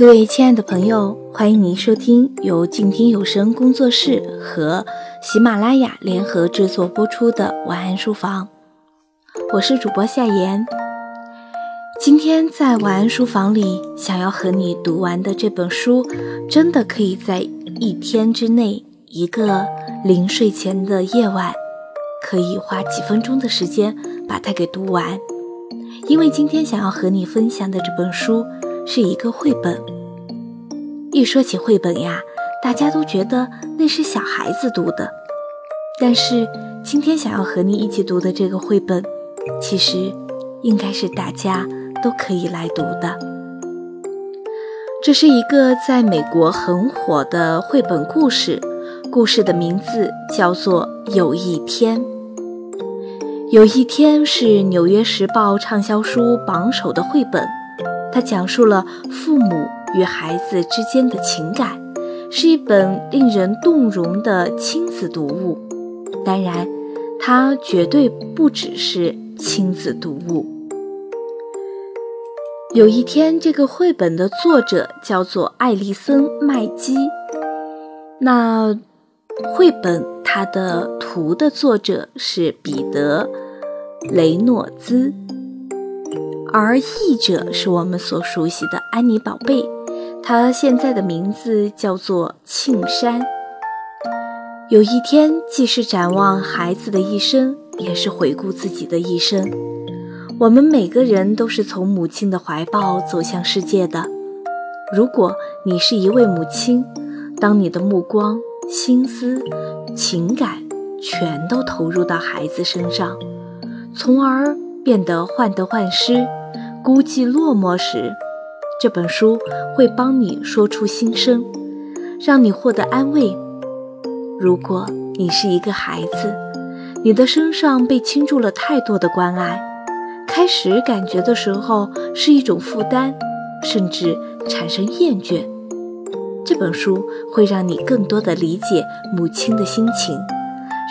各位亲爱的朋友，欢迎您收听由静听有声工作室和喜马拉雅联合制作播出的晚安书房。我是主播夏言。今天在晚安书房里，想要和你读完的这本书，真的可以在一天之内，一个临睡前的夜晚，可以花几分钟的时间把它给读完。因为今天想要和你分享的这本书。是一个绘本。一说起绘本呀，大家都觉得那是小孩子读的。但是今天想要和你一起读的这个绘本，其实应该是大家都可以来读的。这是一个在美国很火的绘本故事，故事的名字叫做《有一天》。有一天是《纽约时报》畅销书榜首的绘本。它讲述了父母与孩子之间的情感，是一本令人动容的亲子读物。当然，它绝对不只是亲子读物。有一天，这个绘本的作者叫做艾丽森·麦基。那绘本它的图的作者是彼得·雷诺兹。而译者是我们所熟悉的安妮宝贝，她现在的名字叫做庆山。有一天，既是展望孩子的一生，也是回顾自己的一生。我们每个人都是从母亲的怀抱走向世界的。如果你是一位母亲，当你的目光、心思、情感全都投入到孩子身上，从而变得患得患失。孤寂落寞时，这本书会帮你说出心声，让你获得安慰。如果你是一个孩子，你的身上被倾注了太多的关爱，开始感觉的时候是一种负担，甚至产生厌倦。这本书会让你更多的理解母亲的心情，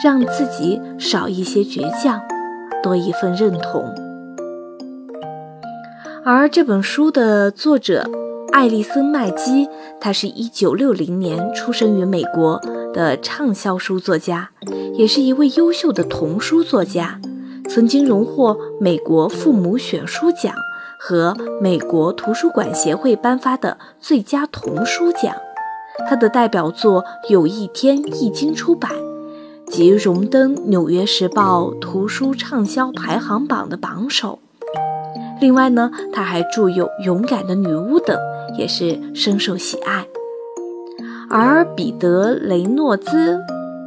让自己少一些倔强，多一份认同。而这本书的作者艾丽森·麦基，他是一九六零年出生于美国的畅销书作家，也是一位优秀的童书作家，曾经荣获美国父母选书奖和美国图书馆协会颁发的最佳童书奖。他的代表作《有一天》一经出版，即荣登《纽约时报》图书畅销排行榜的榜首。另外呢，他还著有《勇敢的女巫》等，也是深受喜爱。而彼得·雷诺兹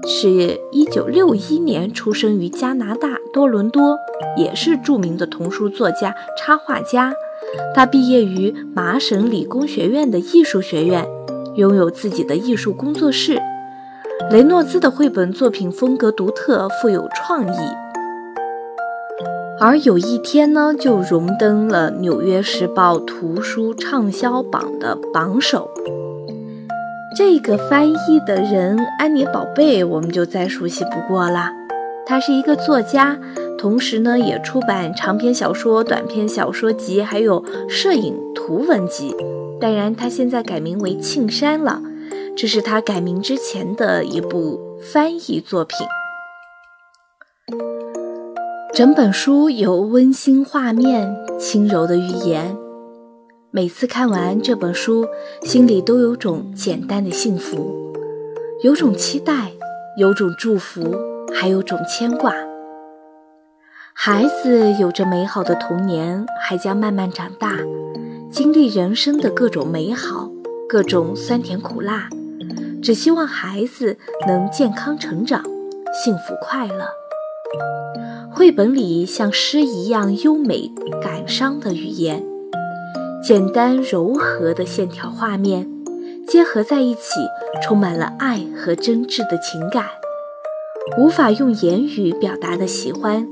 是一九六一年出生于加拿大多伦多，也是著名的童书作家、插画家。他毕业于麻省理工学院的艺术学院，拥有自己的艺术工作室。雷诺兹的绘本作品风格独特，富有创意。而有一天呢，就荣登了《纽约时报》图书畅销榜的榜首。这个翻译的人安妮宝贝，我们就再熟悉不过啦。他是一个作家，同时呢也出版长篇小说、短篇小说集，还有摄影图文集。当然，他现在改名为庆山了，这是他改名之前的一部翻译作品。整本书有温馨画面、轻柔的语言，每次看完这本书，心里都有种简单的幸福，有种期待，有种祝福，还有种牵挂。孩子有着美好的童年，还将慢慢长大，经历人生的各种美好，各种酸甜苦辣，只希望孩子能健康成长，幸福快乐。绘本里像诗一样优美感伤的语言，简单柔和的线条画面，结合在一起，充满了爱和真挚的情感，无法用言语表达的喜欢，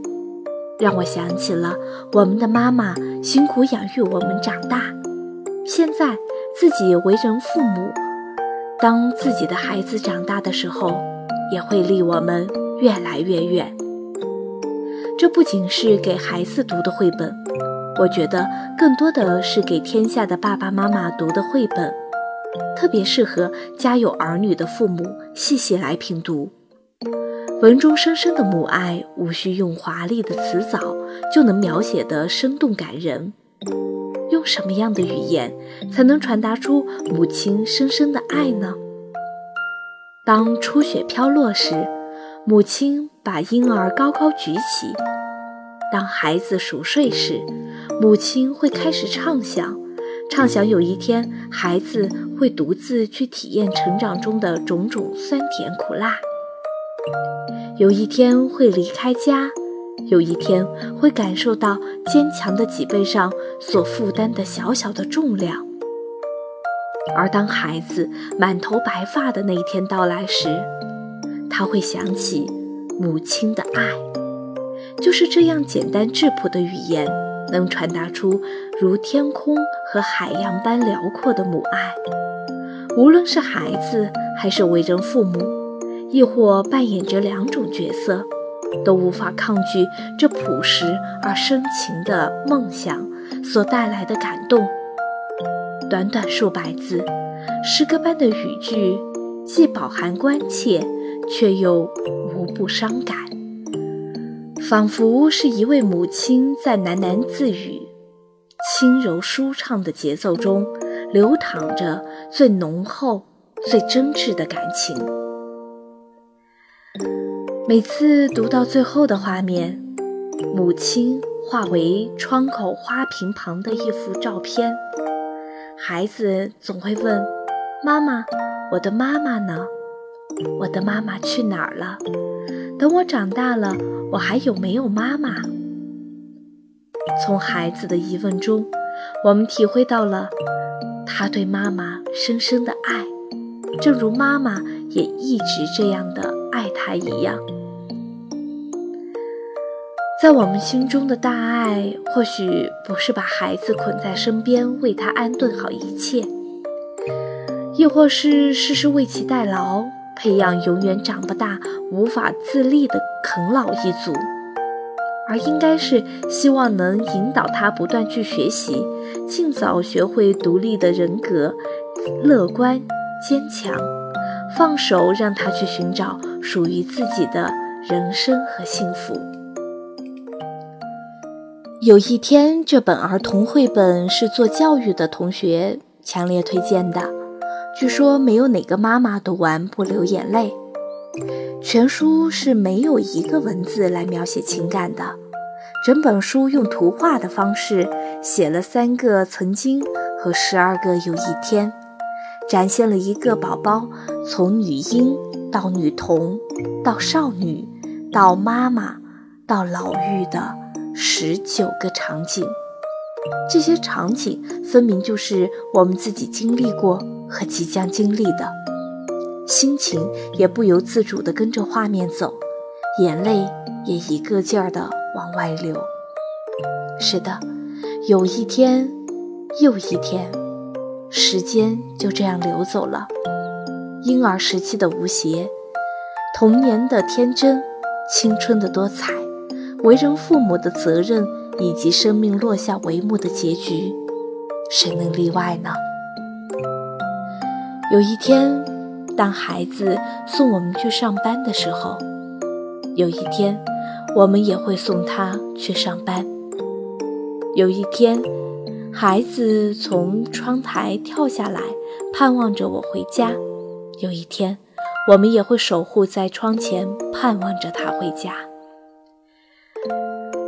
让我想起了我们的妈妈辛苦养育我们长大，现在自己为人父母，当自己的孩子长大的时候，也会离我们越来越远。这不仅是给孩子读的绘本，我觉得更多的是给天下的爸爸妈妈读的绘本，特别适合家有儿女的父母细细来品读。文中深深的母爱，无需用华丽的词藻就能描写得生动感人。用什么样的语言才能传达出母亲深深的爱呢？当初雪飘落时，母亲把婴儿高高举起；当孩子熟睡时，母亲会开始畅想，畅想有一天孩子会独自去体验成长中的种种酸甜苦辣。有一天会离开家，有一天会感受到坚强的脊背上所负担的小小的重量。而当孩子满头白发的那一天到来时，他会想起母亲的爱。就是这样简单质朴的语言，能传达出如天空和海洋般辽阔的母爱。无论是孩子，还是为人父母。亦或扮演着两种角色，都无法抗拒这朴实而深情的梦想所带来的感动。短短数百字，诗歌般的语句，既饱含关切，却又无不伤感，仿佛是一位母亲在喃喃自语，轻柔舒畅的节奏中，流淌着最浓厚、最真挚的感情。每次读到最后的画面，母亲化为窗口花瓶旁的一幅照片，孩子总会问：“妈妈，我的妈妈呢？我的妈妈去哪儿了？等我长大了，我还有没有妈妈？”从孩子的疑问中，我们体会到了他对妈妈深深的爱，正如妈妈也一直这样的爱他一样。在我们心中的大爱，或许不是把孩子捆在身边为他安顿好一切，亦或是事事为其代劳，培养永远长不大、无法自立的啃老一族，而应该是希望能引导他不断去学习，尽早学会独立的人格，乐观坚强，放手让他去寻找属于自己的人生和幸福。有一天，这本儿童绘本是做教育的同学强烈推荐的。据说没有哪个妈妈读完不流眼泪。全书是没有一个文字来描写情感的，整本书用图画的方式写了三个曾经和十二个有一天，展现了一个宝宝从女婴到女童，到少女，到妈妈，到老妪的。十九个场景，这些场景分明就是我们自己经历过和即将经历的，心情也不由自主地跟着画面走，眼泪也一个劲儿地往外流。是的，有一天又一天，时间就这样流走了，婴儿时期的无邪，童年的天真，青春的多彩。为人父母的责任，以及生命落下帷幕的结局，谁能例外呢？有一天，当孩子送我们去上班的时候，有一天，我们也会送他去上班。有一天，孩子从窗台跳下来，盼望着我回家。有一天，我们也会守护在窗前，盼望着他回家。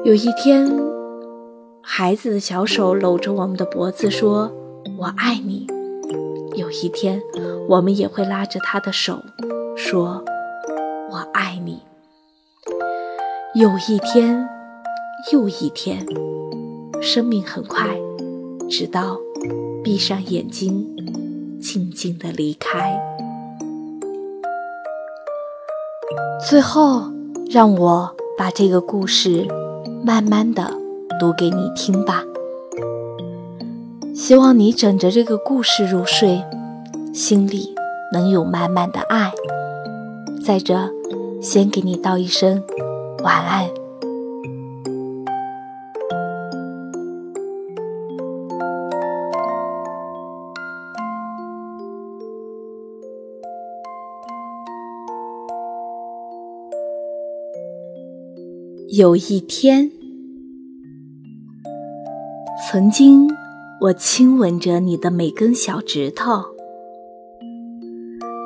有一天，孩子的小手搂着我们的脖子，说：“我爱你。”有一天，我们也会拉着他的手，说：“我爱你。”有一天，又一天，生命很快，直到闭上眼睛，静静的离开。最后，让我把这个故事。慢慢的读给你听吧，希望你枕着这个故事入睡心里能有满满的爱。在这先给你道一声晚安。有一天曾经我亲吻着你的每根小指头。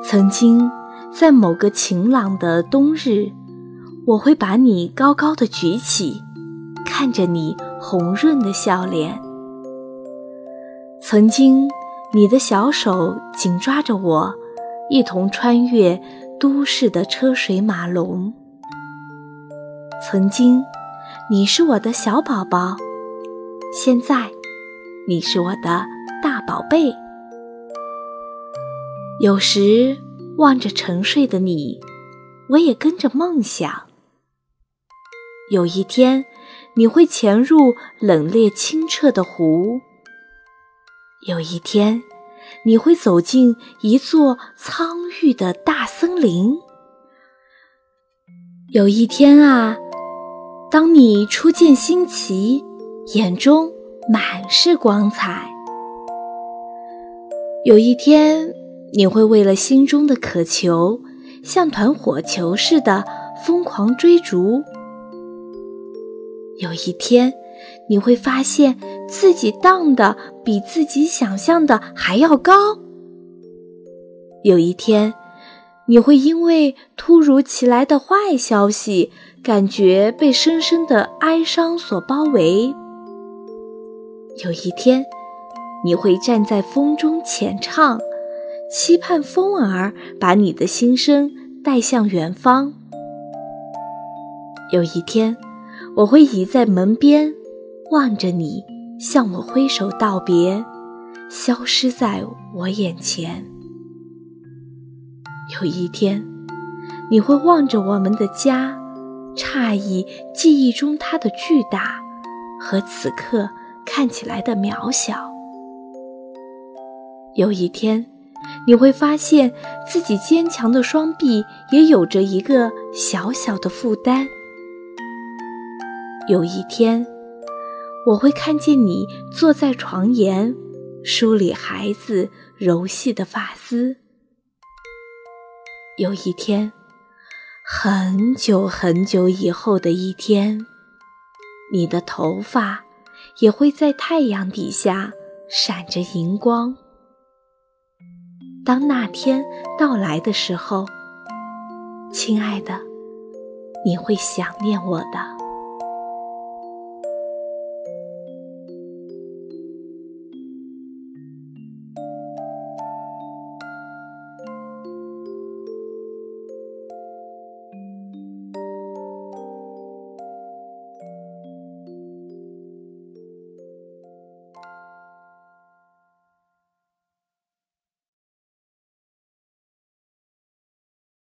曾经，在某个晴朗的冬日，我会把你高高的举起，看着你红润的笑脸。曾经，你的小手紧抓着我，一同穿越都市的车水马龙。曾经，你是我的小宝宝，现在，你是我的大宝贝。有时望着沉睡的你，我也跟着梦想。有一天，你会潜入冷冽清澈的湖；有一天，你会走进一座苍郁的大森林；有一天啊，当你初见新奇，眼中满是光彩；有一天。你会为了心中的渴求，像团火球似的疯狂追逐。有一天，你会发现自己荡的比自己想象的还要高。有一天，你会因为突如其来的坏消息，感觉被深深的哀伤所包围。有一天，你会站在风中浅唱。期盼风儿把你的心声带向远方。有一天，我会倚在门边，望着你向我挥手道别，消失在我眼前。有一天，你会望着我们的家，诧异记忆中它的巨大和此刻看起来的渺小。有一天。你会发现自己坚强的双臂也有着一个小小的负担。有一天，我会看见你坐在床沿，梳理孩子柔细的发丝。有一天，很久很久以后的一天，你的头发也会在太阳底下闪着银光。当那天到来的时候，亲爱的，你会想念我的。